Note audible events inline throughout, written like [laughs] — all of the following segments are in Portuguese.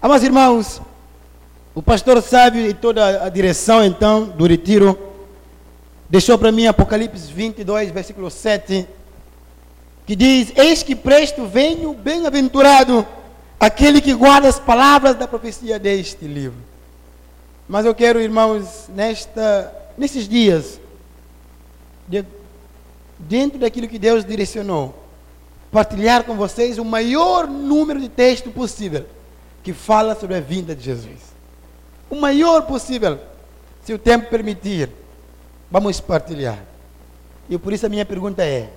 Amados irmãos, o pastor sábio e toda a direção então do retiro deixou para mim Apocalipse 22, versículo 7, que diz: Eis que presto venho, bem-aventurado aquele que guarda as palavras da profecia deste livro. Mas eu quero, irmãos, nesta, nesses dias, de, dentro daquilo que Deus direcionou, partilhar com vocês o maior número de texto possível que fala sobre a vinda de Jesus. O maior possível, se o tempo permitir, vamos partilhar. E por isso a minha pergunta é: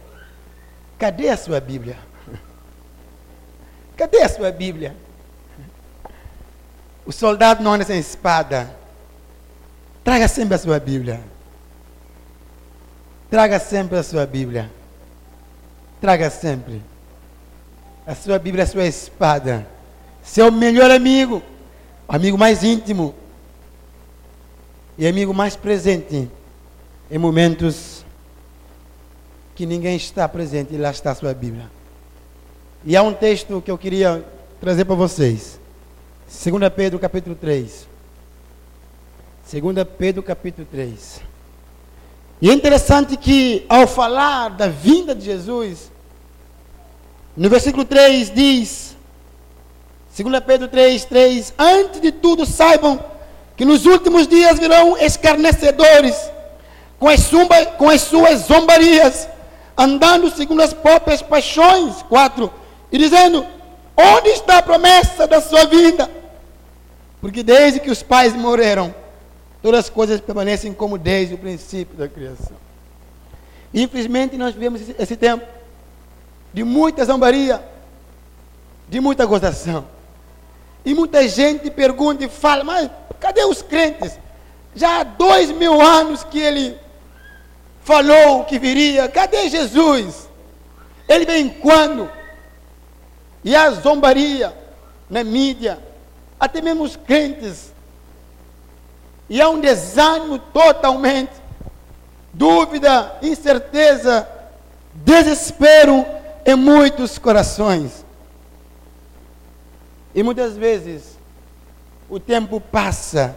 cadê a sua Bíblia? Cadê a sua Bíblia? O soldado não anda sem espada. Traga sempre a sua Bíblia. Traga sempre a sua Bíblia. Traga sempre. A sua Bíblia é a sua espada. Seu melhor amigo. Amigo mais íntimo. E amigo mais presente. Em momentos que ninguém está presente. E lá está a sua Bíblia. E há um texto que eu queria trazer para vocês. 2 Pedro capítulo 3. 2 Pedro capítulo 3. E é interessante que ao falar da vinda de Jesus, no versículo 3 diz, 2 Pedro 3, 3, antes de tudo saibam que nos últimos dias virão escarnecedores com as, sumba, com as suas zombarias, andando segundo as próprias paixões. 4 e dizendo: Onde está a promessa da sua vida? Porque desde que os pais morreram, todas as coisas permanecem como desde o princípio da criação. Infelizmente, nós vivemos esse tempo de muita zombaria, de muita gozação. E muita gente pergunta e fala: Mas cadê os crentes? Já há dois mil anos que ele falou que viria, cadê Jesus? Ele vem quando? E a zombaria na mídia, até mesmo os crentes. E há um desânimo totalmente, dúvida, incerteza, desespero em muitos corações. E muitas vezes o tempo passa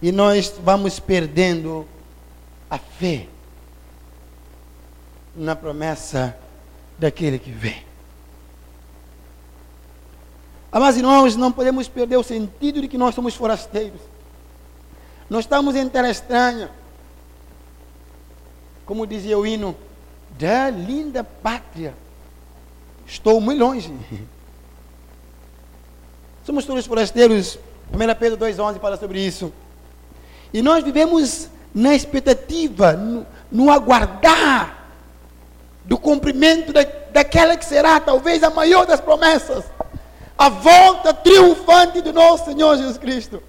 e nós vamos perdendo a fé na promessa daquele que vem. Mas irmãos, não podemos perder o sentido de que nós somos forasteiros. Nós estamos em terra estranha. Como dizia o hino, da linda pátria. Estou muito longe. [laughs] Somos todos forasteiros. 1 Pedro 2,11 fala sobre isso. E nós vivemos na expectativa, no, no aguardar do cumprimento da, daquela que será talvez a maior das promessas a volta triunfante do nosso Senhor Jesus Cristo.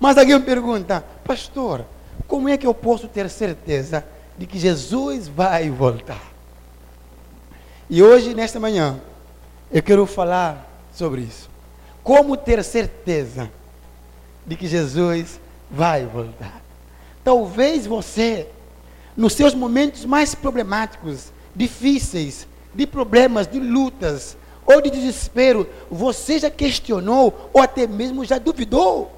Mas alguém me pergunta, pastor, como é que eu posso ter certeza de que Jesus vai voltar? E hoje, nesta manhã, eu quero falar sobre isso. Como ter certeza de que Jesus vai voltar? Talvez você, nos seus momentos mais problemáticos, difíceis, de problemas, de lutas, ou de desespero, você já questionou ou até mesmo já duvidou.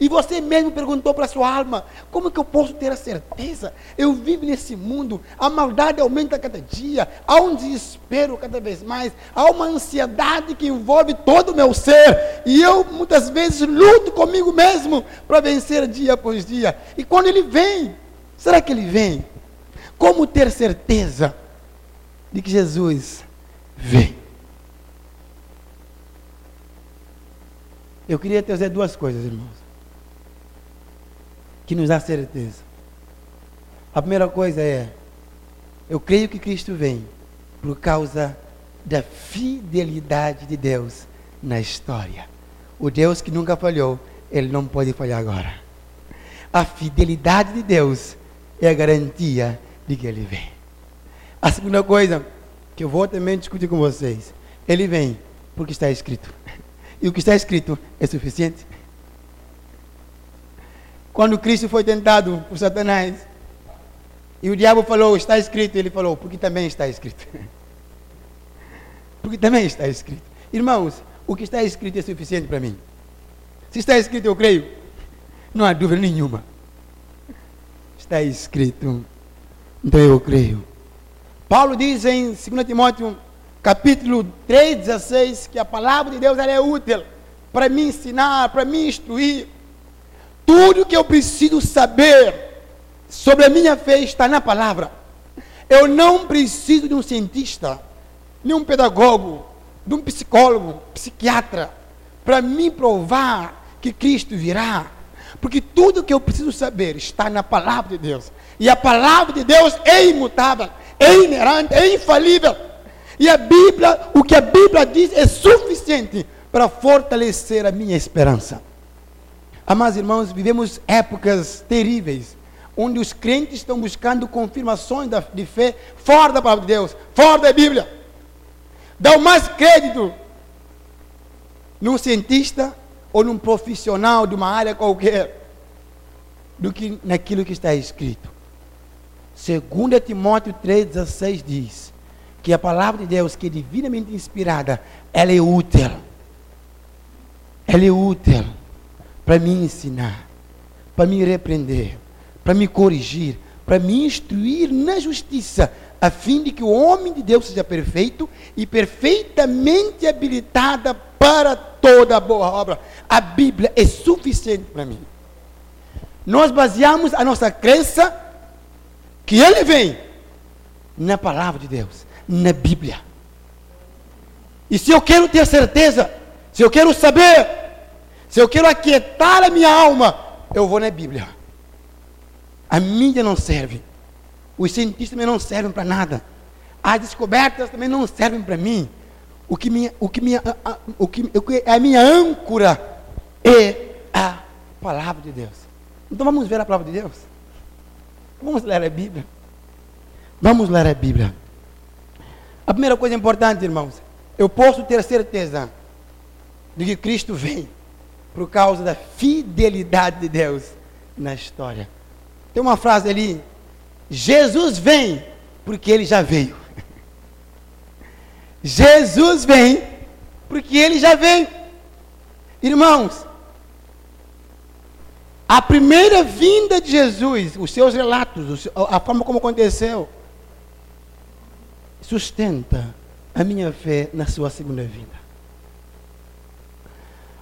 E você mesmo perguntou para a sua alma: como que eu posso ter a certeza? Eu vivo nesse mundo, a maldade aumenta cada dia, há um desespero cada vez mais, há uma ansiedade que envolve todo o meu ser, e eu muitas vezes luto comigo mesmo para vencer dia após dia. E quando ele vem, será que ele vem? Como ter certeza de que Jesus vem? Eu queria trazer duas coisas, irmãos, que nos dá certeza. A primeira coisa é, eu creio que Cristo vem por causa da fidelidade de Deus na história. O Deus que nunca falhou, ele não pode falhar agora. A fidelidade de Deus é a garantia de que ele vem. A segunda coisa que eu vou também discutir com vocês, ele vem porque está escrito. E o que está escrito é suficiente. Quando Cristo foi tentado por Satanás, e o diabo falou, está escrito, ele falou, porque também está escrito. [laughs] porque também está escrito. Irmãos, o que está escrito é suficiente para mim. Se está escrito, eu creio. Não há dúvida nenhuma. Está escrito. Então eu creio. Paulo diz em 2 Timóteo, capítulo 3, 16, que a palavra de Deus é útil para me ensinar, para me instruir. Tudo que eu preciso saber sobre a minha fé está na palavra. Eu não preciso de um cientista, nem um pedagogo, de um psicólogo, psiquiatra, para me provar que Cristo virá. Porque tudo que eu preciso saber está na palavra de Deus. E a palavra de Deus é imutável, é inerente, é infalível. E a Bíblia, o que a Bíblia diz é suficiente para fortalecer a minha esperança. Amados irmãos, vivemos épocas terríveis, onde os crentes estão buscando confirmações de fé fora da palavra de Deus, fora da Bíblia. Dão mais crédito num cientista ou num profissional de uma área qualquer do que naquilo que está escrito. 2 Timóteo 3,16 diz que a palavra de Deus, que é divinamente inspirada, ela é útil. Ela é útil para me ensinar, para me repreender, para me corrigir, para me instruir na justiça, a fim de que o homem de Deus seja perfeito e perfeitamente habilitada para toda boa obra. A Bíblia é suficiente para mim. Nós baseamos a nossa crença que Ele vem na palavra de Deus, na Bíblia. E se eu quero ter certeza, se eu quero saber, se eu quero aquietar a minha alma, eu vou na Bíblia. A mídia não serve. Os cientistas também não servem para nada. As descobertas também não servem para mim. O que, minha, o, que minha, o, que, o que é a minha âncora é a palavra de Deus. Então vamos ver a palavra de Deus. Vamos ler a Bíblia. Vamos ler a Bíblia. A primeira coisa importante, irmãos, eu posso ter certeza de que Cristo vem por causa da fidelidade de Deus na história. Tem uma frase ali: Jesus vem porque ele já veio. [laughs] Jesus vem porque ele já veio. Irmãos, a primeira vinda de Jesus, os seus relatos, a forma como aconteceu, sustenta a minha fé na sua segunda vinda.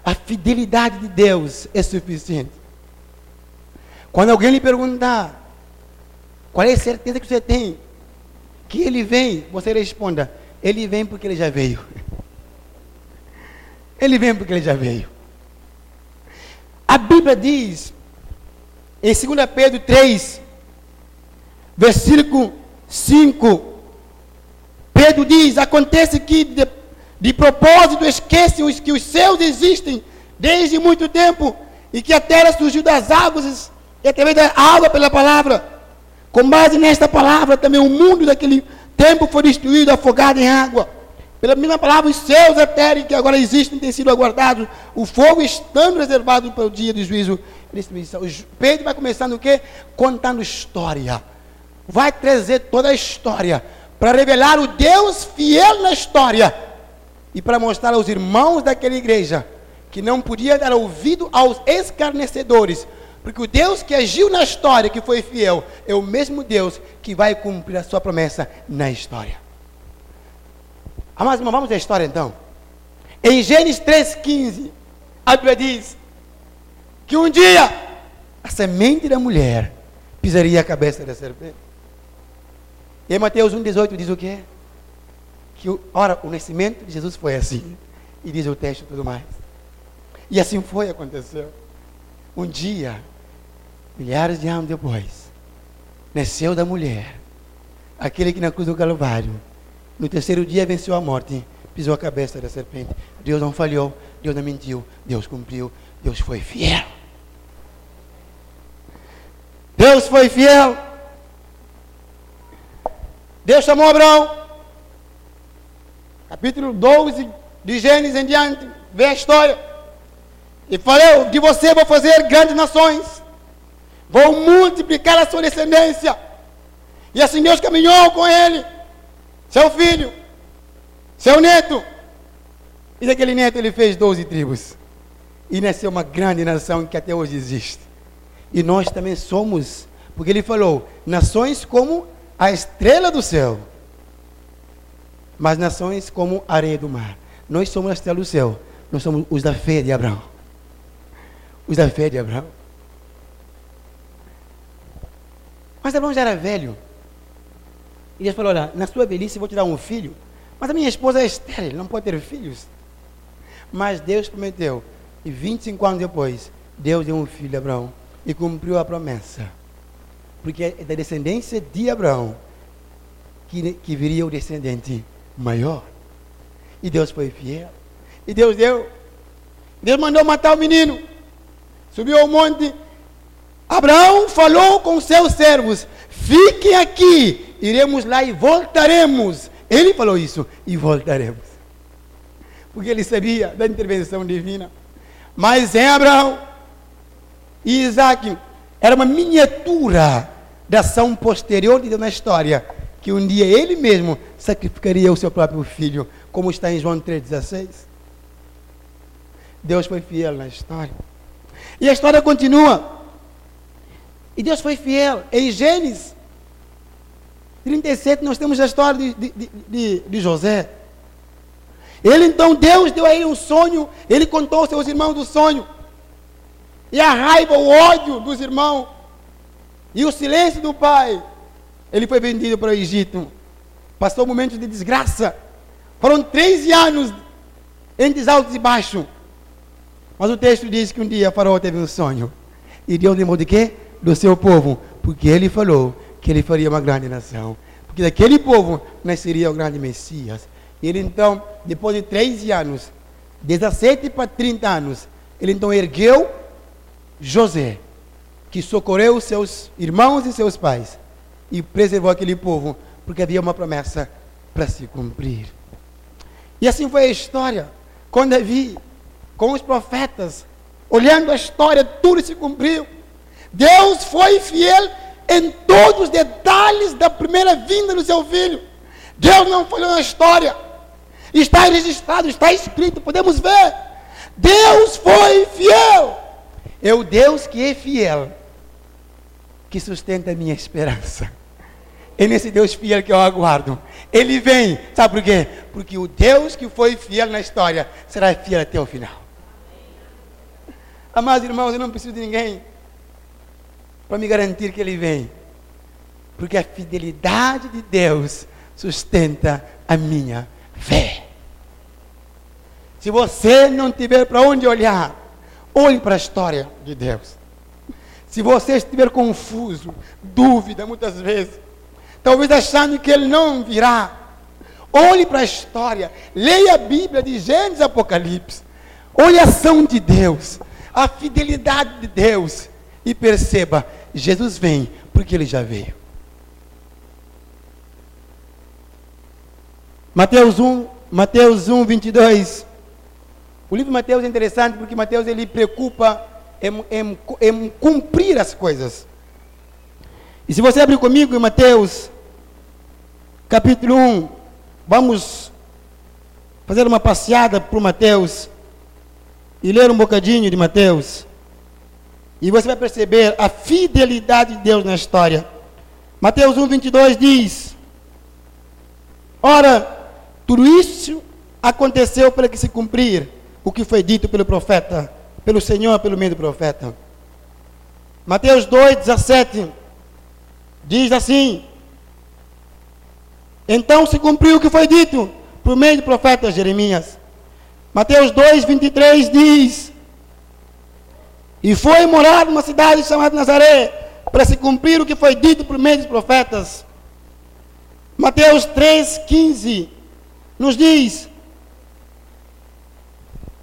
A fidelidade de Deus é suficiente. Quando alguém lhe perguntar, qual é a certeza que você tem que ele vem, você responda, ele vem porque ele já veio. [laughs] Ele vem porque ele já veio. A Bíblia diz em 2 Pedro 3, versículo 5, Pedro diz: Acontece que de, de propósito esquecem os que os céus existem desde muito tempo e que a terra surgiu das águas e através da água pela palavra. Com base nesta palavra, também o mundo daquele tempo foi destruído, afogado em água. Pela mesma palavra, os céus a terra que agora existem têm sido aguardados, o fogo estando reservado para o dia do juízo Pedro vai começar no quê? Contando história. Vai trazer toda a história para revelar o Deus fiel na história e para mostrar aos irmãos daquela igreja que não podia dar ouvido aos escarnecedores, porque o Deus que agiu na história, que foi fiel, é o mesmo Deus que vai cumprir a sua promessa na história. Amados irmãos, vamos à história então. Em Gênesis 3,15, a Bíblia diz: que um dia a semente da mulher pisaria a cabeça da serpente. E em Mateus 1,18 diz o quê? Que, ora, o nascimento de Jesus foi assim. E diz o texto e tudo mais. E assim foi, aconteceu. Um dia, milhares de anos depois, nasceu da mulher, aquele que na cruz do Calvário, no terceiro dia venceu a morte, pisou a cabeça da serpente. Deus não falhou, Deus não mentiu, Deus cumpriu, Deus foi fiel. Deus foi fiel. Deus chamou Abraão. Capítulo 12 de Gênesis em diante. Vê a história. E falou: De você vou fazer grandes nações. Vou multiplicar a sua descendência. E assim Deus caminhou com ele. Seu filho. Seu neto. E daquele neto ele fez 12 tribos. E nasceu uma grande nação que até hoje existe. E nós também somos, porque ele falou, nações como a estrela do céu, mas nações como areia do mar. Nós somos a estrela do céu, nós somos os da fé de Abraão. Os da fé de Abraão. Mas Abraão já era velho. E Deus falou: Olha, na sua velhice vou te dar um filho. Mas a minha esposa é estéril, não pode ter filhos. Mas Deus prometeu. E 25 anos depois, Deus deu um filho a Abraão. E cumpriu a promessa. Porque é da descendência de Abraão que, que viria o descendente maior. E Deus foi fiel. E Deus deu. Deus mandou matar o menino. Subiu ao monte. Abraão falou com seus servos: Fiquem aqui, iremos lá e voltaremos. Ele falou isso, e voltaremos. Porque ele sabia da intervenção divina. Mas em Abraão e Isaac era uma miniatura da ação posterior de Deus na história, que um dia ele mesmo sacrificaria o seu próprio filho, como está em João 3,16. Deus foi fiel na história. E a história continua. E Deus foi fiel. Em Gênesis 37, nós temos a história de, de, de, de José. Ele então, Deus deu a ele um sonho, ele contou aos seus irmãos do sonho. E a raiva, o ódio dos irmãos, e o silêncio do pai, ele foi vendido para o Egito. Passou momentos de desgraça. Foram 13 anos entre altos e baixos. Mas o texto diz que um dia Faraó teve um sonho. E Deus lembrou de quê? Do seu povo. Porque ele falou que ele faria uma grande nação. Porque daquele povo nasceria o grande Messias. E ele então, depois de 13 anos, 17 para 30 anos, ele então ergueu José, que socorreu seus irmãos e seus pais e preservou aquele povo, porque havia uma promessa para se cumprir. E assim foi a história. Com Davi, com os profetas, olhando a história, tudo se cumpriu. Deus foi fiel em todos os detalhes da primeira vinda do seu filho. Deus não falhou na história. Está registrado, está escrito, podemos ver. Deus foi fiel. É o Deus que é fiel que sustenta a minha esperança. É nesse Deus fiel que eu aguardo. Ele vem, sabe por quê? Porque o Deus que foi fiel na história será fiel até o final. Amados irmãos, eu não preciso de ninguém para me garantir que Ele vem. Porque a fidelidade de Deus sustenta a minha fé. Se você não tiver para onde olhar, olhe para a história de Deus. Se você estiver confuso, dúvida muitas vezes, talvez achando que Ele não virá, olhe para a história, leia a Bíblia de Gênesis Apocalipse, olhe a ação de Deus, a fidelidade de Deus e perceba, Jesus vem porque ele já veio. Mateus 1, Mateus 1, 22. O livro de Mateus é interessante porque Mateus ele preocupa em, em, em cumprir as coisas. E se você abrir comigo em Mateus, capítulo 1, vamos fazer uma passeada por Mateus e ler um bocadinho de Mateus. E você vai perceber a fidelidade de Deus na história. Mateus 1, 22 diz: Ora, tudo isso aconteceu para que se cumprir o que foi dito pelo profeta, pelo Senhor, pelo meio do profeta. Mateus 2, 17 diz assim: Então se cumpriu o que foi dito por meio do profeta Jeremias. Mateus 2, 23 diz: e foi morar numa cidade chamada Nazaré, para se cumprir o que foi dito por meio dos profetas. Mateus 3,15 nos diz: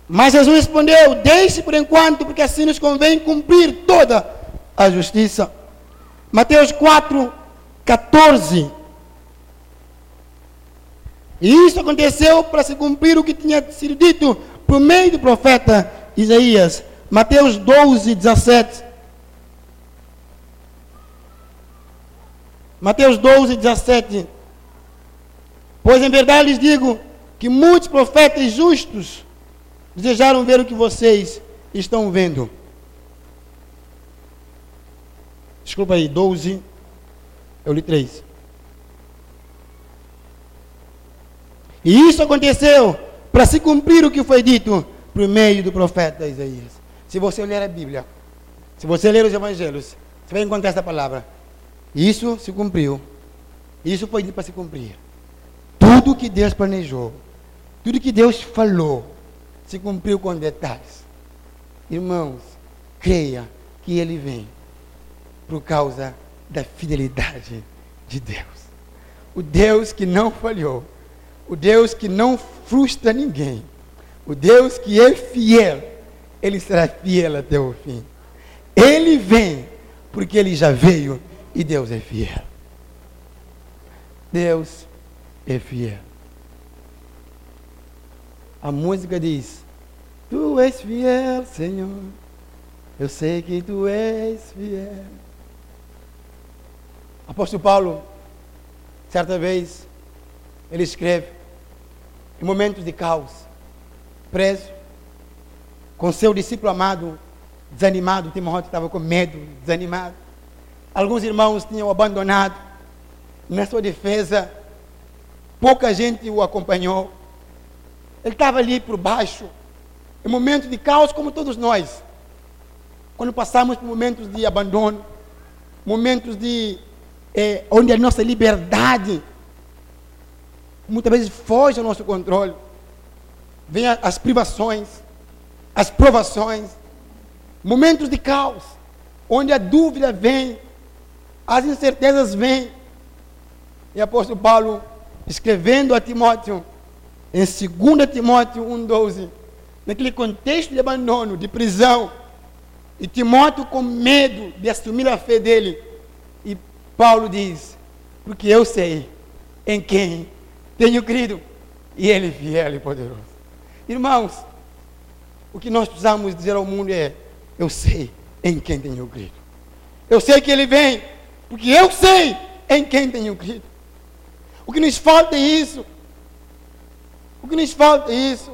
Mas Jesus respondeu: Deixe por enquanto, porque assim nos convém cumprir toda a justiça. Mateus 4, 14. E isso aconteceu para se cumprir o que tinha sido dito por meio do profeta Isaías. Mateus 12, 17. Mateus 12, 17. Pois em verdade lhes digo que muitos profetas justos desejaram ver o que vocês estão vendo. Desculpa aí, 12. Eu li 3. E isso aconteceu para se cumprir o que foi dito por meio do profeta Isaías. Se você ler a Bíblia, se você ler os evangelhos, você vai encontrar essa palavra. Isso se cumpriu. Isso foi dito para se cumprir. Tudo que Deus planejou, tudo que Deus falou, se cumpriu com detalhes. Irmãos, creia que Ele vem por causa da fidelidade de Deus. O Deus que não falhou, o Deus que não frustra ninguém, o Deus que é fiel, Ele será fiel até o fim. Ele vem porque Ele já veio e Deus é fiel. Deus é fiel. A música diz: Tu és fiel, Senhor. Eu sei que tu és fiel. Apóstolo Paulo, certa vez, ele escreve, em momentos de caos, preso, com seu discípulo amado, desanimado, Timóteo estava com medo, desanimado. Alguns irmãos tinham abandonado. Na sua defesa, pouca gente o acompanhou. Ele estava ali por baixo, em momentos de caos, como todos nós. Quando passamos por momentos de abandono, momentos de é, onde a nossa liberdade muitas vezes foge ao nosso controle. Vem as privações, as provações, momentos de caos, onde a dúvida vem, as incertezas vêm. E apóstolo Paulo, escrevendo a Timóteo, em 2 Timóteo 1,12, naquele contexto de abandono, de prisão, e Timóteo com medo de assumir a fé dele, e Paulo diz: Porque eu sei em quem tenho crido, e ele é fiel e poderoso. Irmãos, o que nós precisamos dizer ao mundo é: Eu sei em quem tenho crido. Eu sei que ele vem, porque eu sei em quem tenho crido. O que nos falta é isso. O que nos falta é isso.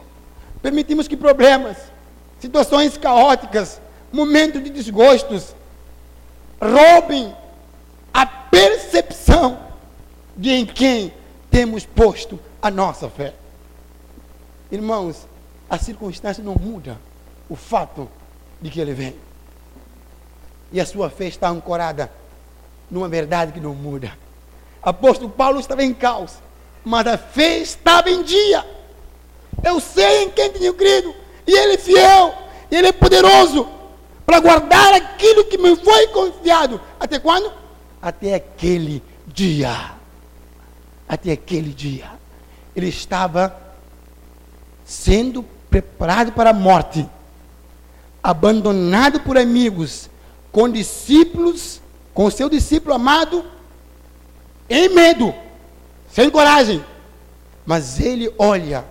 Permitimos que problemas, situações caóticas, momentos de desgostos, roubem a percepção de em quem temos posto a nossa fé. Irmãos, a circunstância não muda o fato de que ele vem. E a sua fé está ancorada numa verdade que não muda. Apóstolo Paulo estava em caos, mas a fé estava em dia. Eu sei em quem tenho crido, e ele é fiel, e ele é poderoso para guardar aquilo que me foi confiado. Até quando? Até aquele dia. Até aquele dia. Ele estava sendo preparado para a morte, abandonado por amigos, com discípulos, com seu discípulo amado, em medo, sem coragem. Mas ele olha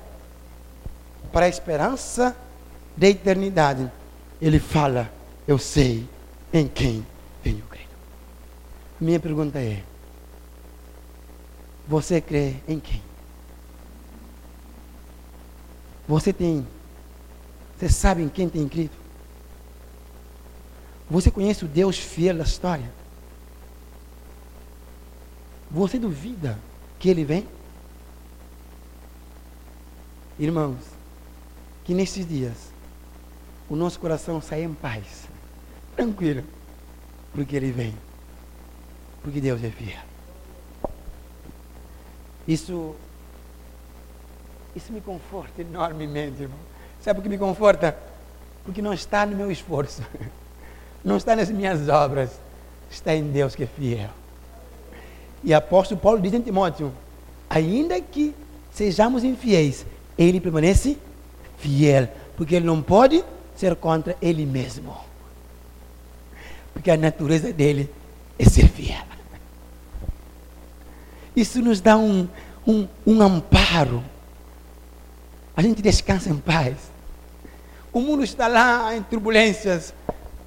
para a esperança da eternidade. Ele fala: Eu sei em quem tenho crido. Minha pergunta é: Você crê em quem? Você tem, você sabe em quem tem crido? Você conhece o Deus fiel da história? Você duvida que Ele vem? Irmãos, que nesses dias o nosso coração saia em paz, tranquilo, porque Ele vem, porque Deus é fiel. Isso, isso me conforta enormemente, irmão. Sabe por que me conforta? Porque não está no meu esforço, [laughs] não está nas minhas obras, está em Deus que é fiel. E apóstolo Paulo diz em Timóteo: ainda que sejamos infiéis, ele permanece fiel, porque ele não pode ser contra ele mesmo. Porque a natureza dele é ser fiel. Isso nos dá um, um, um amparo. A gente descansa em paz. O mundo está lá em turbulências,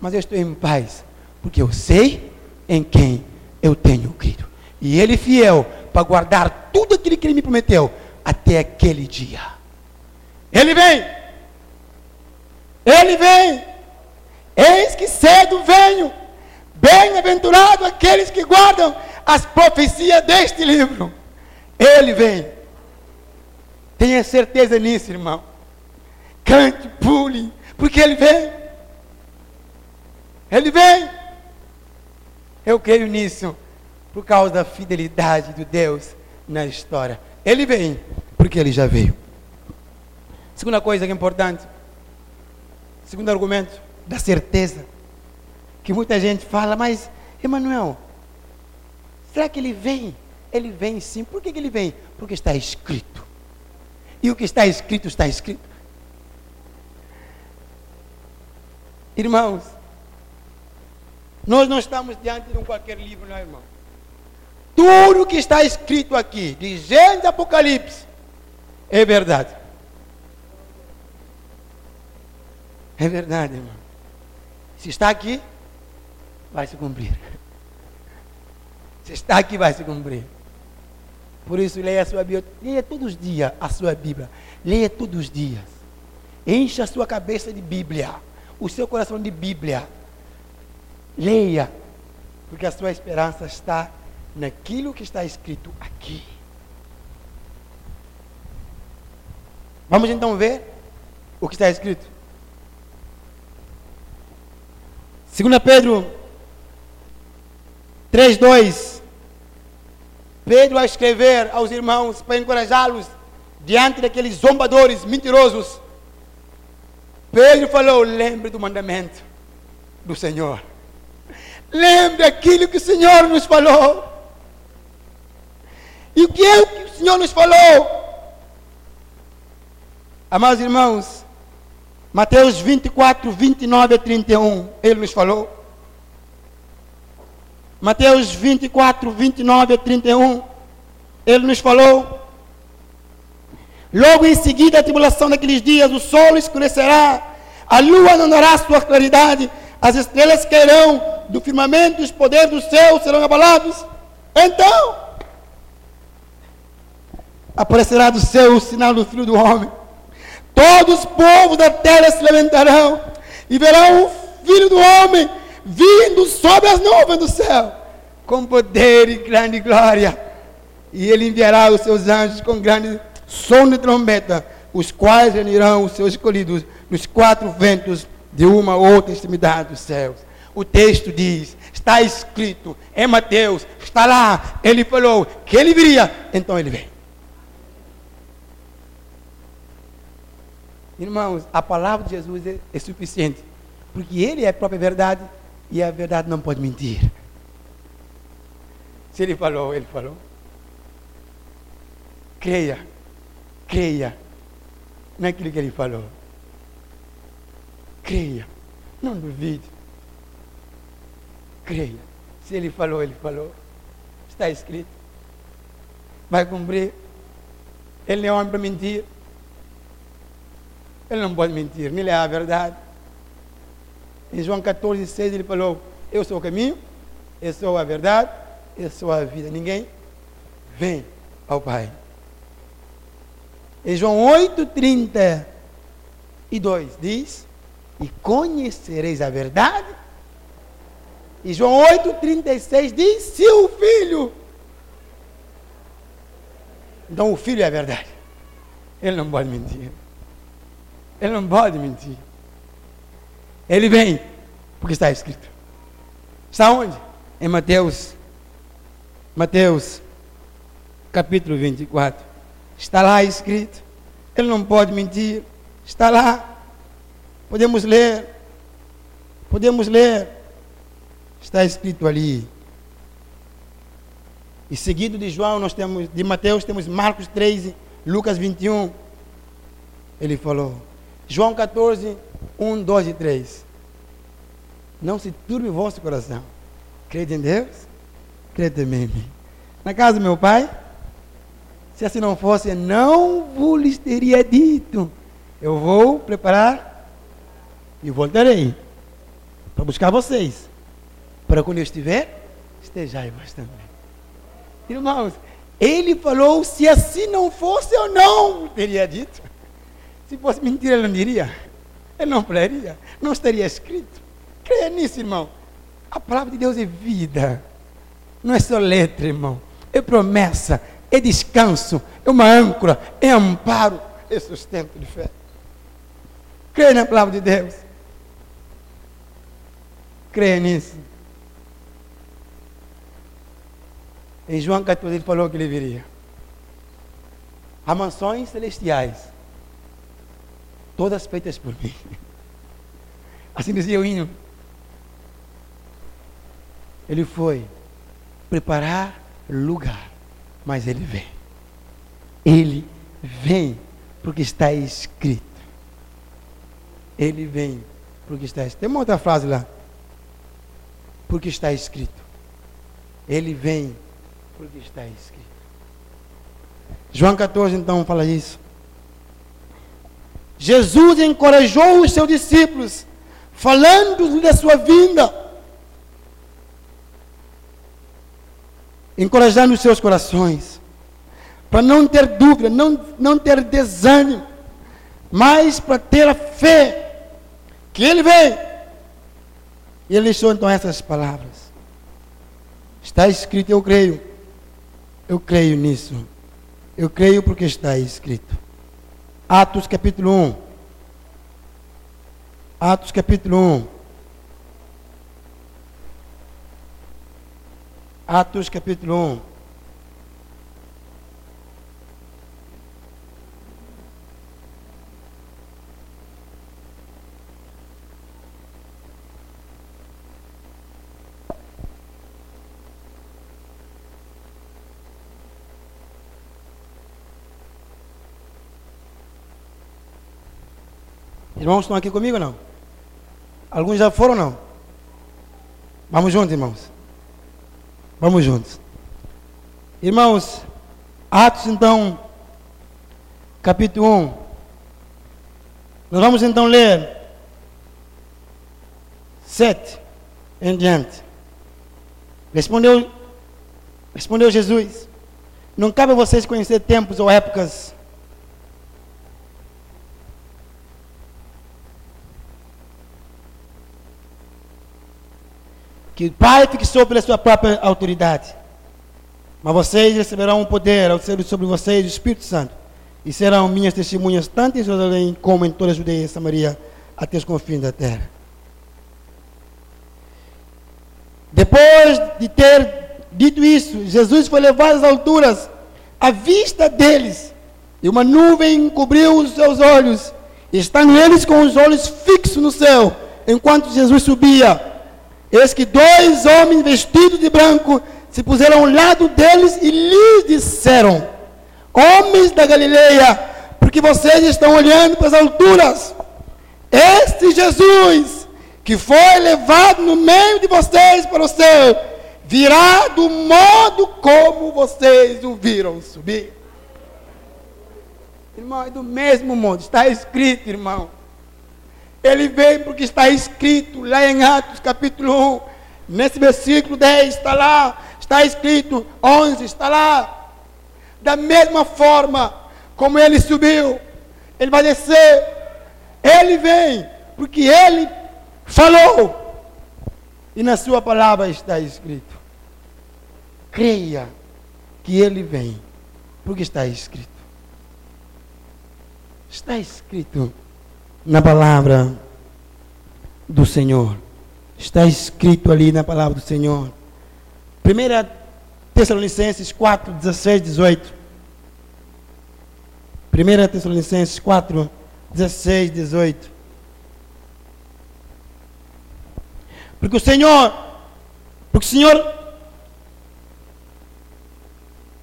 mas eu estou em paz, porque eu sei em quem eu tenho crido. E ele fiel para guardar tudo aquilo que ele me prometeu até aquele dia. Ele vem. Ele vem. Eis que cedo venho. Bem-aventurado aqueles que guardam as profecias deste livro. Ele vem. Tenha certeza nisso, irmão. Cante, pule, porque ele vem. Ele vem. Eu creio nisso por causa da fidelidade de Deus na história. Ele vem porque ele já veio. Segunda coisa que é importante. Segundo argumento, da certeza. Que muita gente fala, mas, Emanuel, será que ele vem? Ele vem sim. Por que, que ele vem? Porque está escrito. E o que está escrito, está escrito. Irmãos, nós não estamos diante de um qualquer livro, não, irmão. Tudo que está escrito aqui, de Gênesis Apocalipse, é verdade. É verdade, irmão. Se está aqui, vai se cumprir. Se está aqui, vai se cumprir. Por isso, leia a sua Bíblia. Leia todos os dias a sua Bíblia. Leia todos os dias. Encha a sua cabeça de Bíblia. O seu coração de Bíblia. Leia. Porque a sua esperança está naquilo que está escrito aqui. Vamos então ver o que está escrito. 2 Pedro 3,2. Pedro a escrever aos irmãos para encorajá-los diante daqueles zombadores mentirosos. Pedro falou: lembre do mandamento do Senhor. Lembre aquilo que o Senhor nos falou. E o que é o que o Senhor nos falou? Amados irmãos, Mateus 24, 29 a 31, ele nos falou. Mateus 24, 29 a 31, ele nos falou. Logo em seguida, a tribulação daqueles dias, o sol escurecerá, a lua não dará sua claridade, as estrelas cairão do firmamento, os poderes do céu serão abalados. Então, aparecerá do céu o sinal do Filho do Homem. Todos os povos da terra se levantarão e verão o Filho do Homem vindo sobre as nuvens do céu, com poder e grande glória. E ele enviará os seus anjos com grande som de trombeta, os quais reunirão os seus escolhidos nos quatro ventos de uma ou outra extremidade dos céus. O texto diz, está escrito em Mateus, está lá, ele falou que ele viria, então ele vem. Irmãos, a palavra de Jesus é, é suficiente. Porque Ele é a própria verdade e a verdade não pode mentir. Se Ele falou, Ele falou. Creia, creia naquilo que Ele falou. Creia, não duvide. Creia. Se Ele falou, Ele falou. Está escrito. Vai cumprir. Ele é homem para mentir. Ele não pode mentir, nem é a verdade. Em João 14, 6 ele falou: Eu sou o caminho, eu sou a verdade, eu sou a vida. Ninguém vem ao Pai. Em João 8, 32 diz: E conhecereis a verdade. E João 8, 36 diz: Se o Filho. Então o Filho é a verdade. Ele não pode mentir. Ele não pode mentir. Ele vem, porque está escrito. Está onde? Em Mateus. Mateus, capítulo 24. Está lá escrito. Ele não pode mentir. Está lá. Podemos ler. Podemos ler. Está escrito ali. E seguido de João, nós temos, de Mateus, temos Marcos 13, Lucas 21. Ele falou: João 14, 1, 2 e 3. Não se turbe o vosso coração. Crede em Deus, crede em mim. Na casa do meu pai, se assim não fosse, não vos teria dito. Eu vou preparar e voltarei para buscar vocês. Para quando eu estiver, estejai vós também. Irmãos, Ele falou: se assim não fosse, eu não teria dito. Se fosse mentira, ele não diria. Ele não falaria. Não estaria escrito. Creia nisso, irmão. A palavra de Deus é vida. Não é só letra, irmão. É promessa, é descanso, é uma âncora, é amparo, é sustento de fé. Creia na palavra de Deus. Creia nisso. Em João 14 ele falou que ele viria. Há mansões celestiais, todas feitas por mim. Assim dizia o hino. Ele foi preparar lugar, mas ele vem. Ele vem porque está escrito. Ele vem porque está escrito. Tem uma outra frase lá. Porque está escrito. Ele vem porque está escrito. João 14 então fala isso. Jesus encorajou os seus discípulos, falando da sua vinda, encorajando os seus corações, para não ter dúvida, não, não ter desânimo, mas para ter a fé que Ele vem. E ele deixou então essas palavras. Está escrito, eu creio. Eu creio nisso. Eu creio porque está escrito. Atos capítulo 1. Atos capítulo 1. Atos capítulo 1. Irmãos, estão aqui comigo não? Alguns já foram não? Vamos juntos, irmãos. Vamos juntos. Irmãos, Atos então, capítulo 1. Nós vamos então ler 7 em diante. Respondeu, respondeu Jesus: Não cabe a vocês conhecer tempos ou épocas que o Pai fixou pela sua própria autoridade. Mas vocês receberão um poder ao ser sobre vocês o Espírito Santo. E serão minhas testemunhas tanto em Jerusalém como em toda a Judeia e Samaria, até os confins da terra. Depois de ter dito isso, Jesus foi levado às alturas, à vista deles, e uma nuvem cobriu os seus olhos, estando eles com os olhos fixos no céu, enquanto Jesus subia. Eis que dois homens vestidos de branco se puseram ao lado deles e lhes disseram: Homens da Galileia, porque vocês estão olhando para as alturas, este Jesus, que foi levado no meio de vocês para o céu, virá do modo como vocês o viram subir. Irmão, é do mesmo modo, está escrito, irmão. Ele veio porque está escrito lá em Atos capítulo 1, nesse versículo 10 está lá, está escrito 11 está lá. Da mesma forma como ele subiu, ele vai descer. Ele vem porque ele falou. E na sua palavra está escrito: creia que ele vem, porque está escrito. Está escrito na palavra do Senhor. Está escrito ali na palavra do Senhor. 1 Tessalonicenses 4, 16, 18. 1 Tessalonicenses 4, 16, 18. Porque o Senhor, porque o Senhor,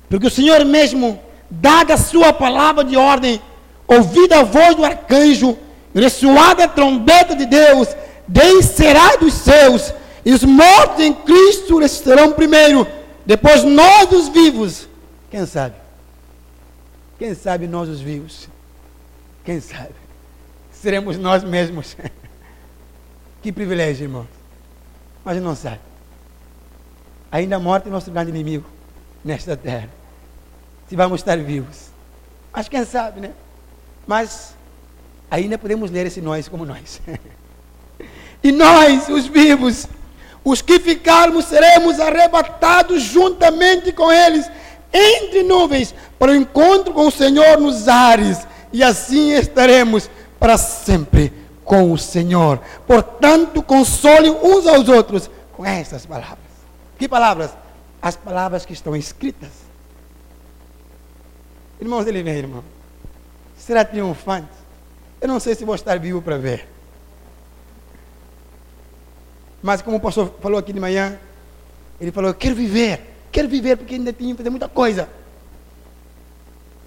porque o Senhor mesmo, dada a sua palavra de ordem, ouvida a voz do arcanjo, ressoada a trombeta de Deus, descerá dos céus, e os mortos em Cristo ressuscitarão primeiro, depois nós os vivos. Quem sabe? Quem sabe nós os vivos? Quem sabe? Seremos nós mesmos. [laughs] que privilégio, irmão. Mas não sabe. Ainda a morte é nosso grande inimigo nesta terra. se vamos estar vivos. Mas quem sabe, né? Mas ainda podemos ler esse nós como nós. [laughs] e nós, os vivos, os que ficarmos, seremos arrebatados juntamente com eles entre nuvens para o encontro com o Senhor nos ares, e assim estaremos para sempre com o Senhor. Portanto, console uns aos outros com estas palavras. Que palavras? As palavras que estão escritas. Irmãos, ele vem, irmão. Será triunfante? Eu não sei se vou estar vivo para ver. Mas como o pastor falou aqui de manhã, ele falou, quero viver, quero viver porque ainda tenho que fazer muita coisa.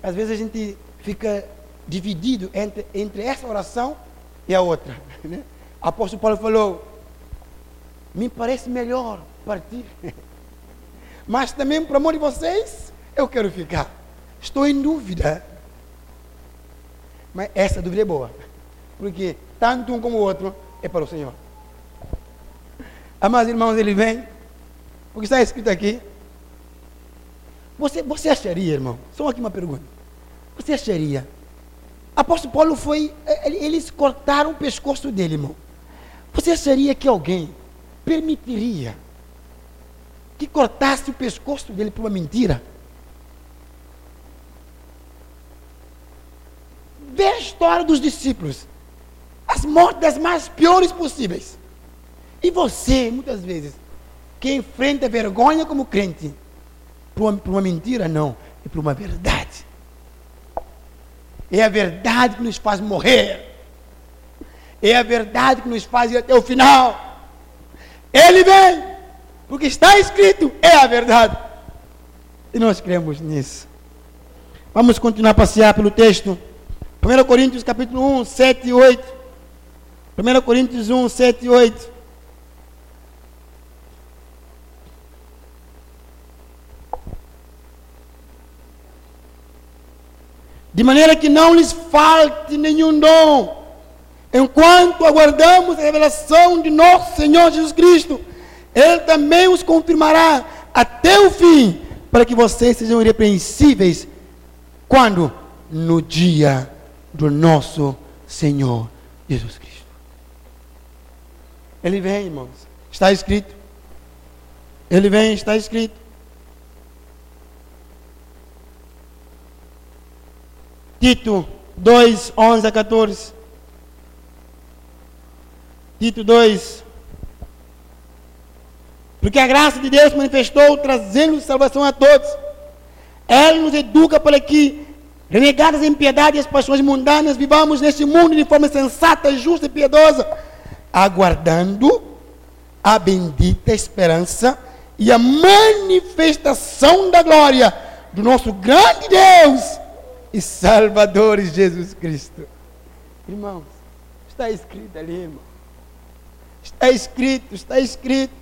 Às vezes a gente fica dividido entre, entre essa oração e a outra. [laughs] Né? O apóstolo Paulo falou, me parece melhor partir. [laughs] Mas também, por amor de vocês, eu quero ficar. Estou em dúvida. Mas essa dúvida é boa. Porque tanto um como o outro é para o Senhor. Amados irmãos, ele vem. O que está escrito aqui. Você, você acharia, irmão? Só aqui uma pergunta. Você acharia? Apóstolo Paulo foi. Eles cortaram o pescoço dele, irmão. Você acharia que alguém permitiria que cortasse o pescoço dele por uma mentira? Vê a história dos discípulos. As mortes das mais piores possíveis. E você, muitas vezes, que enfrenta vergonha como crente, por uma, por uma mentira, não, é por uma verdade. É a verdade que nos faz morrer. É a verdade que nos faz ir até o final. Ele vem, porque está escrito, é a verdade. E nós cremos nisso. Vamos continuar a passear pelo texto. 1 Coríntios capítulo 1, 7 e 8. 1 Coríntios 1, 7 e 8. de maneira que não lhes falte nenhum dom, enquanto aguardamos a revelação de nosso Senhor Jesus Cristo, Ele também os confirmará até o fim, para que vocês sejam irrepreensíveis quando? No dia do nosso Senhor Jesus Cristo. Ele vem, irmãos, está escrito. Ele vem, está escrito. Tito 2, 11 a 14. Tito 2. Porque a graça de Deus manifestou, trazendo salvação a todos. Ela nos educa para que, renegadas em piedade e as paixões mundanas, vivamos neste mundo de forma sensata, justa e piedosa, aguardando a bendita esperança e a manifestação da glória do nosso grande Deus e Salvador Jesus Cristo. Irmãos, está escrito ali, irmão. Está escrito, está escrito.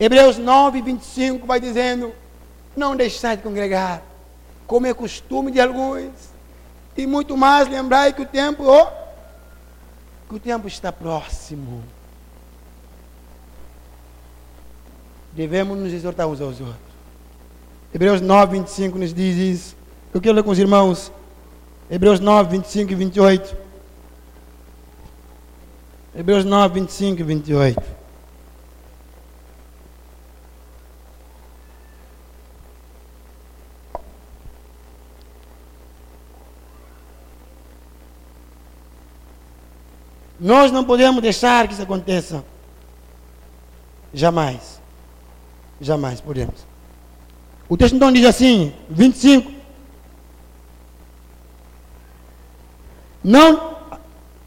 Hebreus 9, 25 vai dizendo: Não deixai de congregar, como é costume de alguns, e muito mais lembrai que o tempo, oh, que o tempo está próximo. Devemos nos exortar uns aos outros. Hebreus 9, 25 nos diz isso. Eu quero ler com os irmãos Hebreus 9, 25 e 28. Hebreus 9, 25 e 28. Nós não podemos deixar que isso aconteça. Jamais. Jamais podemos. O texto então diz assim, 25. Não,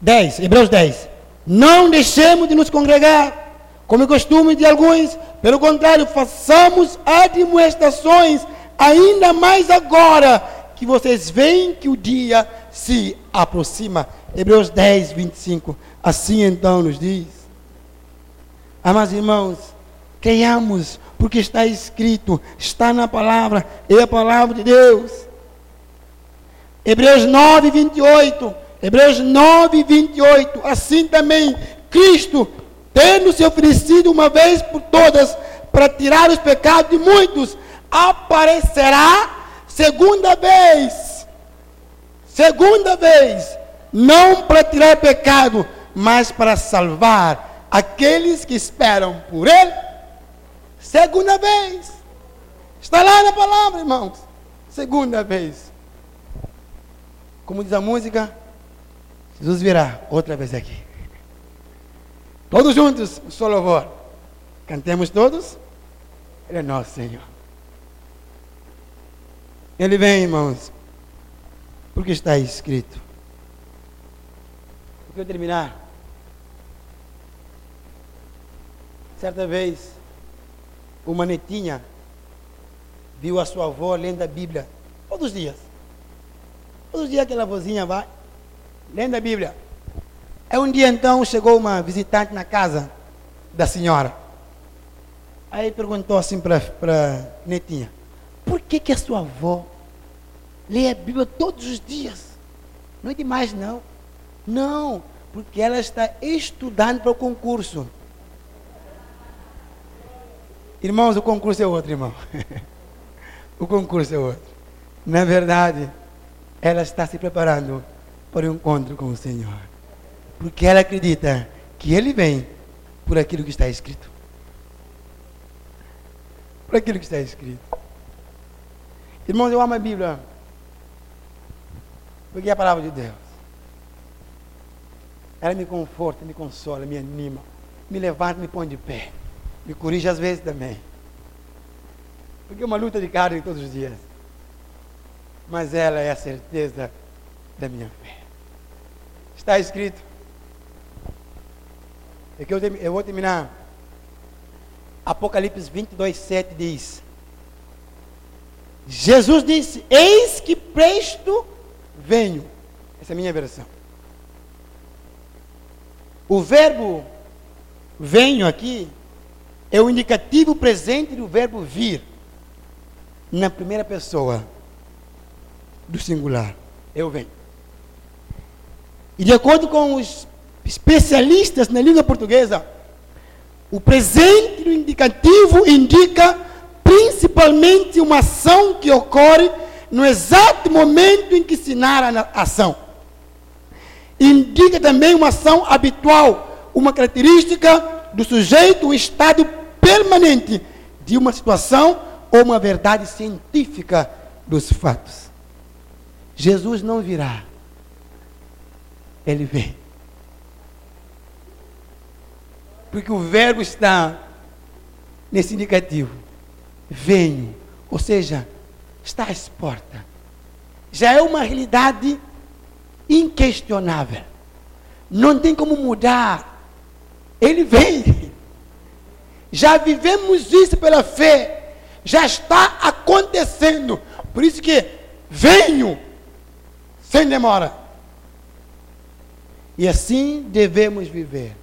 10, Hebreus 10. Não deixemos de nos congregar, como é costume de alguns, pelo contrário, façamos admoestações, ainda mais agora que vocês veem que o dia se aproxima. Hebreus 10, 25. Assim então nos diz. Amados irmãos, creiamos, porque está escrito, está na palavra, é a palavra de Deus. Hebreus 9, 28. Hebreus 9, 28. Assim também, Cristo, tendo se oferecido uma vez por todas para tirar os pecados de muitos, aparecerá segunda vez. Segunda vez. Não para tirar pecado, mas para salvar aqueles que esperam por Ele. Segunda vez. Está lá na palavra, irmãos. Segunda vez. Como diz a música, Jesus virá outra vez aqui. Todos juntos, um só louvor. Cantemos todos. Ele é nosso Senhor. Ele vem, irmãos, porque está escrito. Eu quero terminar. Certa vez, uma netinha viu a sua avó lendo a Bíblia todos os dias. Todos os dias aquela vozinha vai lendo a Bíblia. Aí um dia então chegou uma visitante na casa da senhora. Aí perguntou assim para a netinha, por que, que a sua avó lê a Bíblia todos os dias? Não é demais não. Não, porque ela está estudando para o concurso. Irmãos, o concurso é outro, irmão. [laughs] o concurso é outro. Na verdade, ela está se preparando para o encontro com o Senhor. Porque ela acredita que Ele vem por aquilo que está escrito. Por aquilo que está escrito. Irmãos, eu amo a Bíblia. Porque é a palavra de Deus. Ela me conforta, me consola, me anima, me levanta, me põe de pé. Me corrige às vezes também. Porque é uma luta de carne todos os dias. Mas ela é a certeza da minha fé. Está escrito. É que eu, eu vou terminar. Apocalipse 22, 7 diz: Jesus disse: Eis que presto venho. Essa é a minha versão. O verbo venho aqui é o indicativo presente do verbo vir, na primeira pessoa do singular. Eu venho. E de acordo com os especialistas na língua portuguesa, o presente do indicativo indica principalmente uma ação que ocorre no exato momento em que se narra a ação. Indica também uma ação habitual, uma característica do sujeito, um estado permanente de uma situação ou uma verdade científica dos fatos. Jesus não virá ele vem. Porque o verbo está nesse indicativo. Venho. Ou seja, está às portas. Já é uma realidade inquestionável. Não tem como mudar. Ele vem. Já vivemos isso pela fé. Já está acontecendo. Por isso que venho sem demora. E assim devemos viver.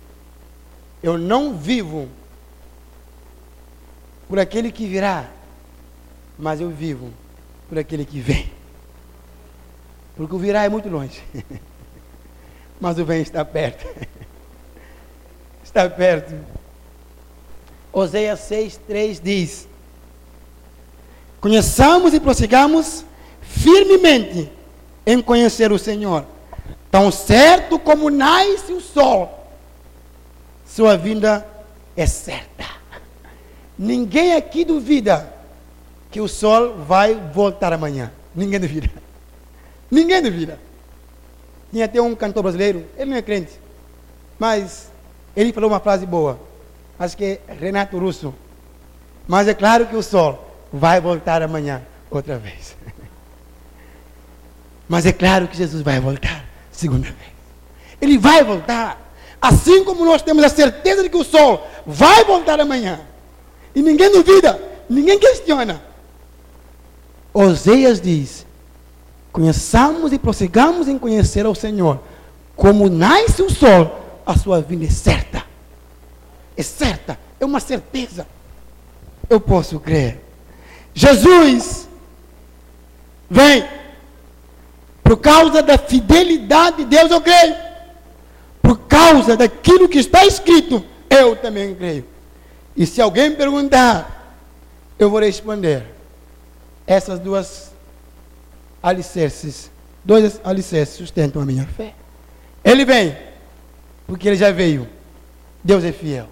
Eu não vivo por aquele que virá, mas eu vivo por aquele que vem. Porque o virá é muito longe, [laughs] mas o vem está perto. [laughs] está perto. Oséias 6, 3 diz: Conheçamos e prossigamos firmemente em conhecer o Senhor Tão certo como nasce o sol, sua vinda é certa. [laughs] Ninguém aqui duvida que o sol vai voltar amanhã. Ninguém duvida. Ninguém duvida. Tinha até um cantor brasileiro, ele não é crente, mas ele falou uma frase boa. Acho que é Renato Russo. Mas é claro que o sol vai voltar amanhã outra vez. [laughs] Mas é claro que Jesus vai voltar segunda vez. Ele vai voltar. Assim como nós temos a certeza de que o sol vai voltar amanhã. E ninguém duvida, ninguém questiona. Oséias diz: Conheçamos e prossigamos em conhecer ao Senhor. Como nasce o sol, a sua vinda é certa. É certa, é uma certeza. Eu posso crer. Jesus vem. Por causa da fidelidade de Deus, eu creio. Por causa daquilo que está escrito, eu também creio. E se alguém perguntar, eu vou responder: essas duas alicerces, dois alicerces sustentam a minha fé. Ele vem, porque ele já veio. Deus é fiel.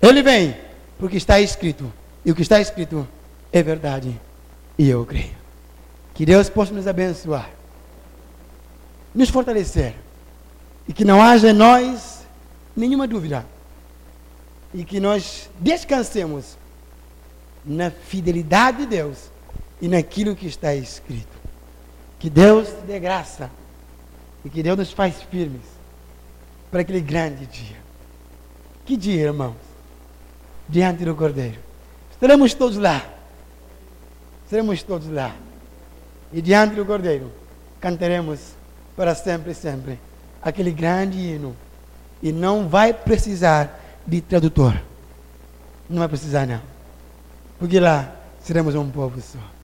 Ele vem, porque está escrito. E o que está escrito é verdade. E eu creio. Que Deus possa nos abençoar, nos fortalecer. E que não haja em nós nenhuma dúvida. E que nós descansemos na fidelidade de Deus e naquilo que está escrito. Que Deus te dê graça e que Deus nos faz firmes para aquele grande dia. Que dia, irmãos? Diante do Cordeiro. Estaremos todos lá. Estaremos todos lá. E diante do Cordeiro cantaremos para sempre e sempre aquele grande hino. E não vai precisar de tradutor. Não vai precisar, não. Porque lá seremos um povo só.